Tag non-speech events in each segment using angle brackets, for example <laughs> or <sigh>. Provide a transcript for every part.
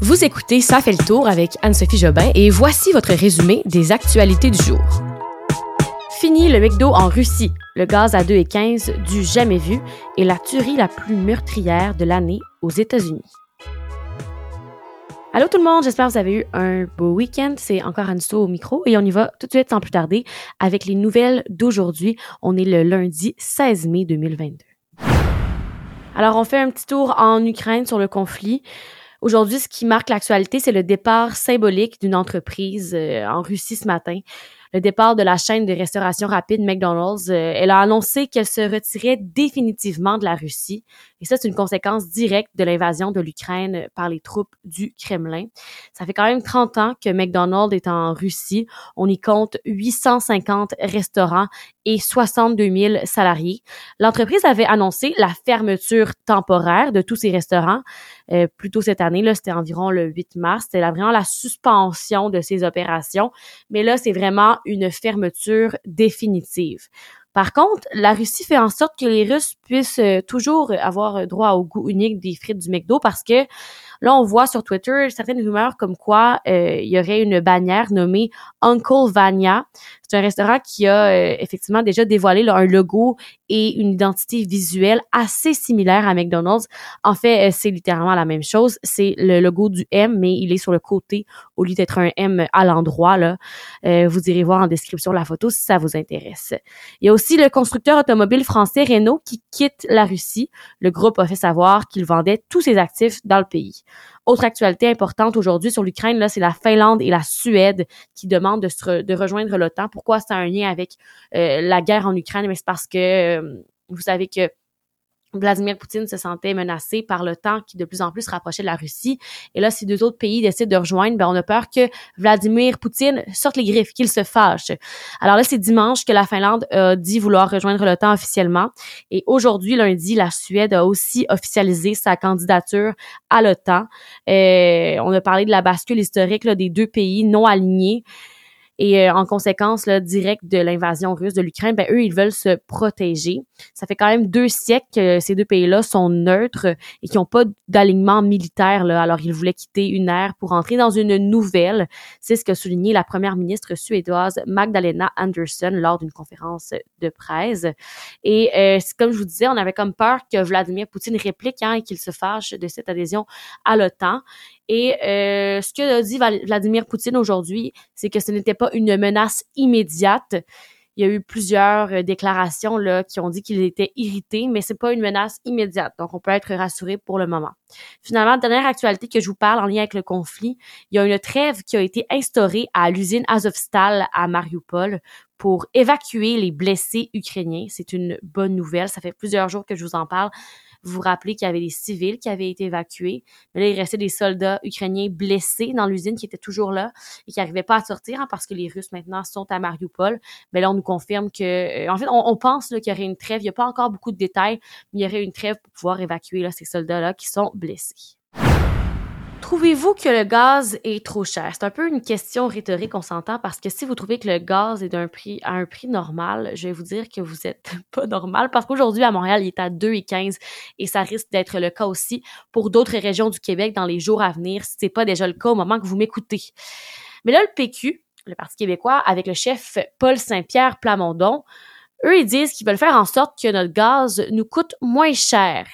Vous écoutez Ça fait le tour avec Anne-Sophie Jobin et voici votre résumé des actualités du jour. Fini le McDo en Russie, le gaz à 2,15 du jamais vu et la tuerie la plus meurtrière de l'année aux États-Unis. Allô tout le monde, j'espère que vous avez eu un beau week-end. C'est encore Anne au micro et on y va tout de suite sans plus tarder avec les nouvelles d'aujourd'hui. On est le lundi 16 mai 2022. Alors on fait un petit tour en Ukraine sur le conflit. Aujourd'hui, ce qui marque l'actualité, c'est le départ symbolique d'une entreprise euh, en Russie ce matin le départ de la chaîne de restauration rapide McDonald's. Euh, elle a annoncé qu'elle se retirait définitivement de la Russie. Et ça, c'est une conséquence directe de l'invasion de l'Ukraine par les troupes du Kremlin. Ça fait quand même 30 ans que McDonald's est en Russie. On y compte 850 restaurants et 62 000 salariés. L'entreprise avait annoncé la fermeture temporaire de tous ses restaurants euh, plus tôt cette année. Là, c'était environ le 8 mars. C'était vraiment la suspension de ses opérations. Mais là, c'est vraiment une fermeture définitive. Par contre, la Russie fait en sorte que les Russes puissent euh, toujours avoir droit au goût unique des frites du McDo parce que là, on voit sur Twitter certaines rumeurs comme quoi euh, il y aurait une bannière nommée Uncle Vania. C'est un restaurant qui a euh, effectivement déjà dévoilé un logo et une identité visuelle assez similaire à McDonald's. En fait, c'est littéralement la même chose. C'est le logo du M, mais il est sur le côté au lieu d'être un M à l'endroit. Là, vous irez voir en description la photo si ça vous intéresse. Il y a aussi le constructeur automobile français Renault qui quitte la Russie. Le groupe a fait savoir qu'il vendait tous ses actifs dans le pays. Autre actualité importante aujourd'hui sur l'Ukraine, c'est la Finlande et la Suède qui demandent de, rejoindre l'OTAN. Pourquoi c'est un lien avec euh, la guerre en Ukraine? Mais c'est parce que euh, vous savez que Vladimir Poutine se sentait menacé par le temps qui de plus en plus rapprochait de la Russie. Et là, si deux autres pays décident de rejoindre, ben on a peur que Vladimir Poutine sorte les griffes, qu'il se fâche. Alors là, c'est dimanche que la Finlande a dit vouloir rejoindre l'OTAN officiellement. Et aujourd'hui, lundi, la Suède a aussi officialisé sa candidature à l'OTAN. Euh, on a parlé de la bascule historique là, des deux pays non alignés. Et euh, en conséquence là, directe de l'invasion russe de l'Ukraine, ben, eux, ils veulent se protéger. Ça fait quand même deux siècles que ces deux pays-là sont neutres et qui n'ont pas d'alignement militaire. Là. Alors, ils voulaient quitter une ère pour entrer dans une nouvelle. C'est ce que souligné la première ministre suédoise Magdalena Andersson lors d'une conférence de presse. Et euh, comme je vous disais, on avait comme peur que Vladimir Poutine réplique hein, et qu'il se fâche de cette adhésion à l'OTAN. Et euh, ce que a dit Vladimir Poutine aujourd'hui, c'est que ce n'était pas une menace immédiate. Il y a eu plusieurs euh, déclarations là qui ont dit qu'il était irrité, mais c'est pas une menace immédiate. Donc on peut être rassuré pour le moment. Finalement, dernière actualité que je vous parle en lien avec le conflit, il y a une trêve qui a été instaurée à l'usine Azovstal à Mariupol pour évacuer les blessés ukrainiens. C'est une bonne nouvelle. Ça fait plusieurs jours que je vous en parle. Vous vous rappelez qu'il y avait des civils qui avaient été évacués. Mais là, il restait des soldats ukrainiens blessés dans l'usine qui étaient toujours là et qui n'arrivaient pas à sortir hein, parce que les Russes maintenant sont à Mariupol. Mais là, on nous confirme que, euh, en fait, on, pense qu'il y aurait une trêve. Il n'y a pas encore beaucoup de détails, mais il y aurait une trêve pour pouvoir évacuer ces soldats-là qui sont blessés. Trouvez-vous que le gaz est trop cher? C'est un peu une question rhétorique, on s'entend, parce que si vous trouvez que le gaz est à un prix normal, je vais vous dire que vous êtes <laughs> pas normal, parce qu'aujourd'hui, à Montréal, il est à 2,15 et ça risque d'être le cas aussi pour d'autres régions du Québec dans les jours à venir, si c'est pas déjà le cas au moment que vous m'écoutez. Mais là, le PQ, le Parti québécois, avec le chef Paul Saint-Pierre Plamondon, eux, ils disent qu'ils veulent faire en sorte que notre gaz nous coûte moins cher.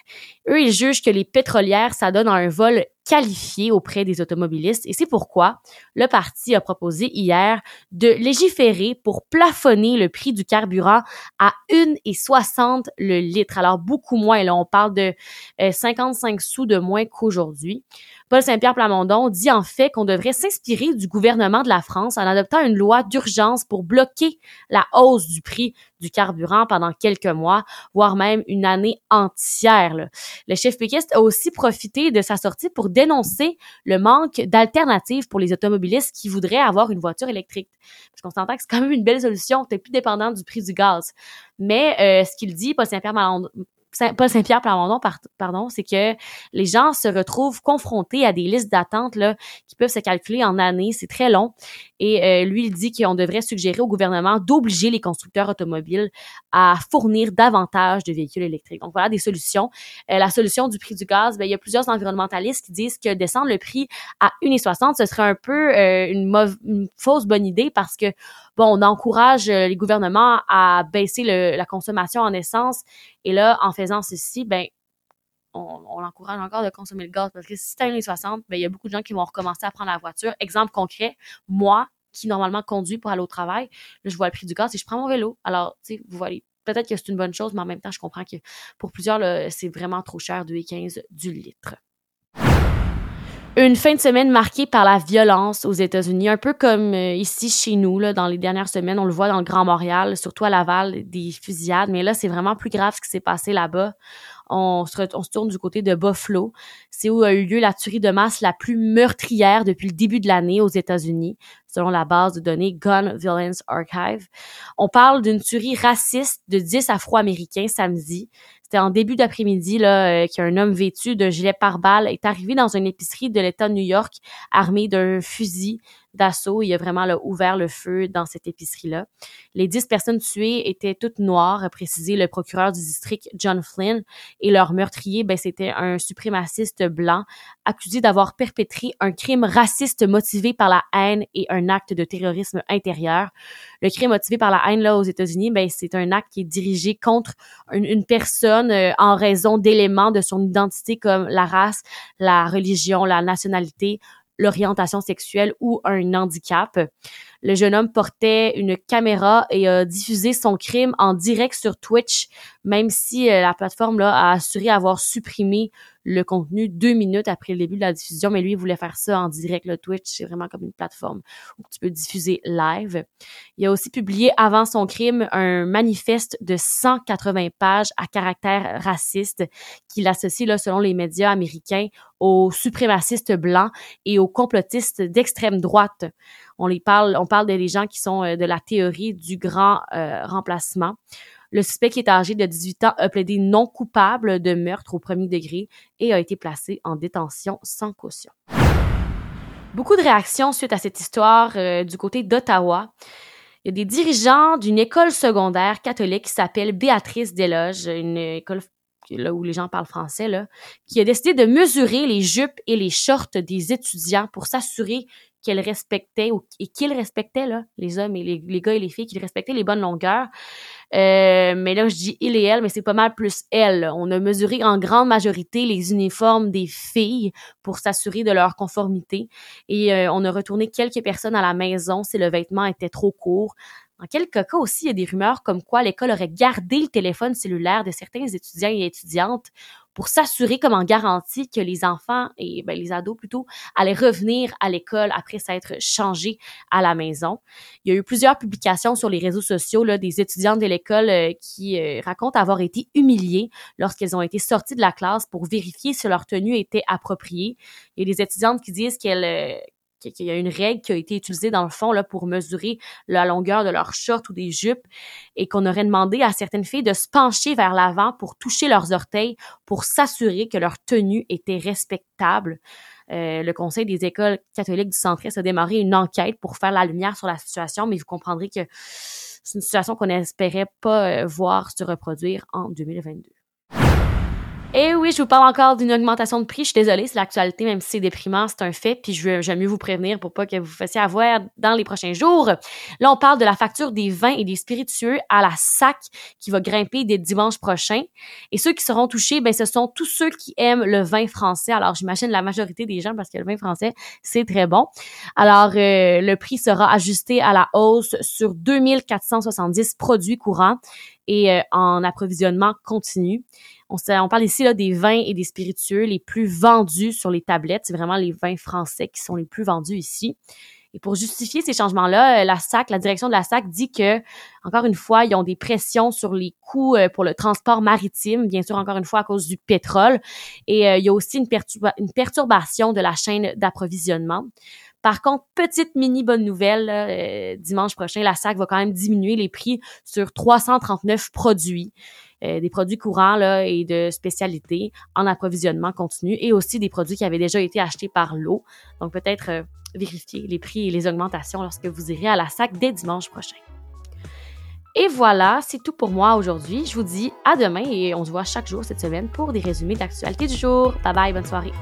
Eux, ils jugent que les pétrolières, ça donne un vol qualifié auprès des automobilistes et c'est pourquoi le parti a proposé hier de légiférer pour plafonner le prix du carburant à 1,60 le litre. Alors beaucoup moins, là on parle de 55 euh, sous de moins qu'aujourd'hui. Paul Saint-Pierre Plamondon dit en fait qu'on devrait s'inspirer du gouvernement de la France en adoptant une loi d'urgence pour bloquer la hausse du prix du carburant pendant quelques mois, voire même une année entière. Le chef péquiste a aussi profité de sa sortie pour dénoncer le manque d'alternatives pour les automobilistes qui voudraient avoir une voiture électrique. Parce qu'on s'entend que c'est quand même une belle solution, t'es plus dépendant du prix du gaz. Mais euh, ce qu'il dit, Paul Saint-Pierre Paul Saint-Pierre Plamondon, pardon, c'est que les gens se retrouvent confrontés à des listes d'attente là qui peuvent se calculer en années, c'est très long. Et euh, lui, il dit qu'on devrait suggérer au gouvernement d'obliger les constructeurs automobiles à fournir davantage de véhicules électriques. Donc voilà des solutions. Euh, la solution du prix du gaz, ben, il y a plusieurs environnementalistes qui disent que descendre le prix à 1,60, ce serait un peu euh, une, une fausse bonne idée parce que bon, on encourage les gouvernements à baisser le, la consommation en essence et là, en faisant ceci, ben on, on encore de consommer le gaz parce que si c'est à 1,60, ben il y a beaucoup de gens qui vont recommencer à prendre la voiture. Exemple concret, moi qui normalement conduis pour aller au travail, là je vois le prix du gaz et je prends mon vélo. Alors, tu sais, vous voyez, peut-être que c'est une bonne chose, mais en même temps, je comprends que pour plusieurs, c'est vraiment trop cher, 2,15 du litre. Une fin de semaine marquée par la violence aux États-Unis, un peu comme euh, ici chez nous, là, dans les dernières semaines, on le voit dans le Grand Montréal, surtout à Laval, des fusillades, mais là, c'est vraiment plus grave ce qui s'est passé là-bas on se, on se tourne du côté de Buffalo. C'est où a eu lieu la tuerie de masse la plus meurtrière depuis le début de l'année aux États-Unis, selon la base de données Gun Violence Archive. On parle d'une tuerie raciste de 10 Afro-Américains samedi. C'était en début d'après-midi là euh, qu'un homme vêtu de gilet pare-balles est arrivé dans une épicerie de l'État de New York armé d'un fusil d'assaut. Il a vraiment ouvert le feu dans cette épicerie-là. Les dix personnes tuées étaient toutes noires, a précisé le procureur du district John Flynn. Et leur meurtrier, ben, c'était un suprémaciste blanc accusé d'avoir perpétré un crime raciste motivé par la haine et un acte de terrorisme intérieur. Le crime motivé par la haine là aux États-Unis, ben, c'est un acte qui est dirigé contre une, personne euh, en raison d'éléments de son identité comme la race, la religion, la nationalité, l'orientation sexuelle ou un handicap. Le jeune homme portait une caméra et a diffusé son crime en direct sur Twitch, même si euh, la plateforme là, a assuré avoir supprimé le contenu deux minutes après le début de la diffusion, mais lui, il voulait faire ça en direct. Le Twitch, c'est vraiment comme une plateforme où tu peux diffuser live. Il a aussi publié avant son crime un manifeste de 180 pages à caractère raciste qu'il associe, là, selon les médias américains, aux suprémacistes blancs et aux complotistes d'extrême droite. On les parle, on parle des gens qui sont euh, de la théorie du grand euh, remplacement. Le suspect qui est âgé de 18 ans a plaidé non coupable de meurtre au premier degré et a été placé en détention sans caution. Beaucoup de réactions suite à cette histoire euh, du côté d'Ottawa. Il y a des dirigeants d'une école secondaire catholique qui s'appelle Béatrice Desloges, une école là où les gens parlent français, là, qui a décidé de mesurer les jupes et les shorts des étudiants pour s'assurer qu'elle respectait et qu'ils respectaient là, les hommes et les, gars et les filles, qu'ils respectaient les bonnes longueurs. Euh, mais là, je dis il et elle, mais c'est pas mal plus elle. On a mesuré en grande majorité les uniformes des filles pour s'assurer de leur conformité. Et euh, on a retourné quelques personnes à la maison si le vêtement était trop court. En quelques cas aussi, il y a des rumeurs comme quoi l'école aurait gardé le téléphone cellulaire de certains étudiants et étudiantes pour s'assurer comme en garantie que les enfants et ben, les ados plutôt allaient revenir à l'école après s'être changés à la maison. Il y a eu plusieurs publications sur les réseaux sociaux là, des étudiantes de l'école euh, qui euh, racontent avoir été humiliées lorsqu'elles ont été sorties de la classe pour vérifier si leur tenue était appropriée. Il y a des étudiantes qui disent qu'elles euh, qu'il y a une règle qui a été utilisée dans le fond là pour mesurer la longueur de leurs shorts ou des jupes et qu'on aurait demandé à certaines filles de se pencher vers l'avant pour toucher leurs orteils pour s'assurer que leur tenue était respectable. Euh, le Conseil des écoles catholiques du centre-est a démarré une enquête pour faire la lumière sur la situation, mais vous comprendrez que c'est une situation qu'on n'espérait pas euh, voir se reproduire en 2022. Et oui, je vous parle encore d'une augmentation de prix. Je suis désolée, c'est l'actualité, même si c'est déprimant, c'est un fait. Puis j'aime mieux vous prévenir pour pas que vous fassiez avoir dans les prochains jours. Là, on parle de la facture des vins et des spiritueux à la SAC qui va grimper dès dimanche prochain. Et ceux qui seront touchés, ben, ce sont tous ceux qui aiment le vin français. Alors, j'imagine la majorité des gens parce que le vin français, c'est très bon. Alors, euh, le prix sera ajusté à la hausse sur 2470 produits courants et euh, en approvisionnement continu. On, on parle ici là, des vins et des spiritueux les plus vendus sur les tablettes. C'est vraiment les vins français qui sont les plus vendus ici. Et pour justifier ces changements-là, euh, la SAC, la direction de la SAC dit que, encore une fois, ils ont des pressions sur les coûts euh, pour le transport maritime, bien sûr, encore une fois, à cause du pétrole. Et il y a aussi une, perturbation de la chaîne d'approvisionnement. Par contre, petite mini bonne nouvelle, euh, dimanche prochain, la SAC va quand même diminuer les prix sur 339 produits. Euh, des produits courants là, et de spécialité en approvisionnement continu et aussi des produits qui avaient déjà été achetés par l'eau. Donc peut-être euh, vérifier les prix et les augmentations lorsque vous irez à la SAC dès dimanche prochain. Et voilà, c'est tout pour moi aujourd'hui. Je vous dis à demain et on se voit chaque jour cette semaine pour des résumés d'actualité du jour. Bye bye, bonne soirée.